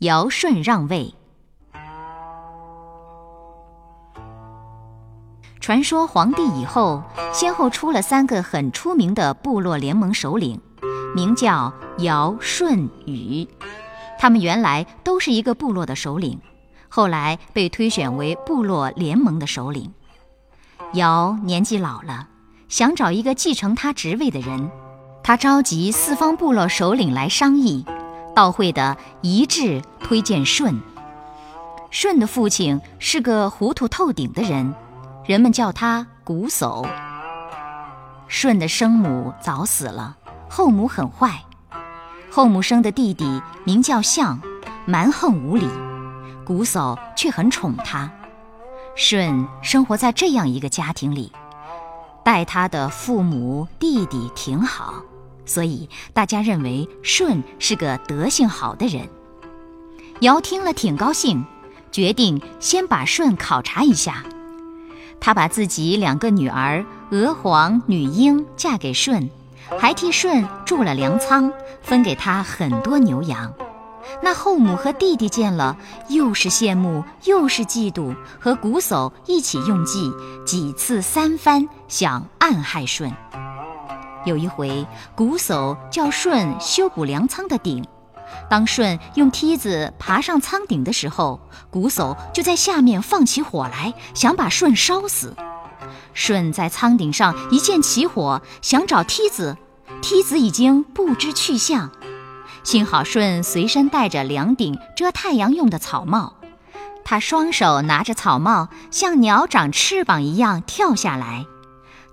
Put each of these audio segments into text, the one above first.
尧舜让位。传说黄帝以后，先后出了三个很出名的部落联盟首领，名叫尧、舜、禹。他们原来都是一个部落的首领，后来被推选为部落联盟的首领。尧年纪老了，想找一个继承他职位的人，他召集四方部落首领来商议，到会的一致推荐舜。舜的父亲是个糊涂透顶的人。人们叫他瞽叟。舜的生母早死了，后母很坏。后母生的弟弟名叫象，蛮横无理，瞽叟却很宠他。舜生活在这样一个家庭里，待他的父母弟弟挺好，所以大家认为舜是个德行好的人。尧听了挺高兴，决定先把舜考察一下。他把自己两个女儿娥皇、女英嫁给舜，还替舜筑了粮仓，分给他很多牛羊。那后母和弟弟见了，又是羡慕又是嫉妒，和瞽叟一起用计，几次三番想暗害舜。有一回，瞽叟叫舜修补粮仓的顶。当舜用梯子爬上仓顶的时候，瞽叟就在下面放起火来，想把舜烧死。舜在仓顶上一见起火，想找梯子，梯子已经不知去向。幸好舜随身带着两顶遮太阳用的草帽，他双手拿着草帽，像鸟长翅膀一样跳下来，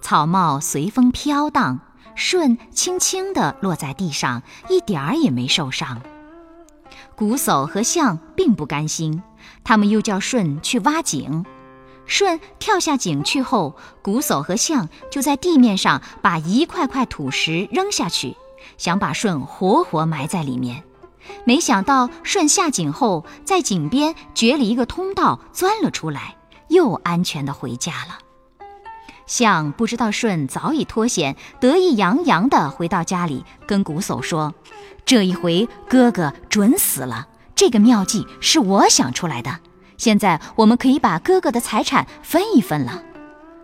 草帽随风飘荡，舜轻轻地落在地上，一点儿也没受伤。瞽叟和象并不甘心，他们又叫舜去挖井。舜跳下井去后，瞽叟和象就在地面上把一块块土石扔下去，想把舜活活埋在里面。没想到舜下井后，在井边掘了一个通道，钻了出来，又安全地回家了。象不知道舜早已脱险，得意洋洋地回到家里，跟瞽叟说。这一回哥哥准死了。这个妙计是我想出来的。现在我们可以把哥哥的财产分一分了。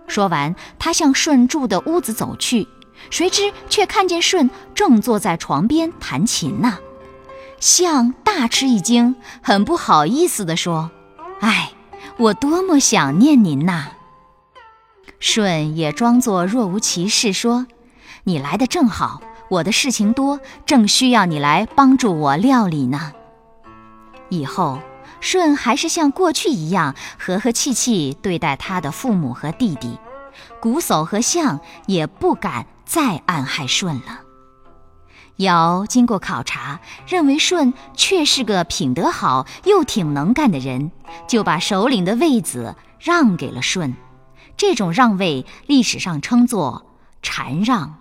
说完，他向舜住的屋子走去，谁知却看见舜正坐在床边弹琴呢。象大吃一惊，很不好意思地说：“哎，我多么想念您呐！”舜也装作若无其事说：“你来的正好。”我的事情多，正需要你来帮助我料理呢。以后，舜还是像过去一样和和气气对待他的父母和弟弟，瞽叟和象也不敢再暗害舜了。尧经过考察，认为舜确是个品德好又挺能干的人，就把首领的位子让给了舜。这种让位，历史上称作禅让。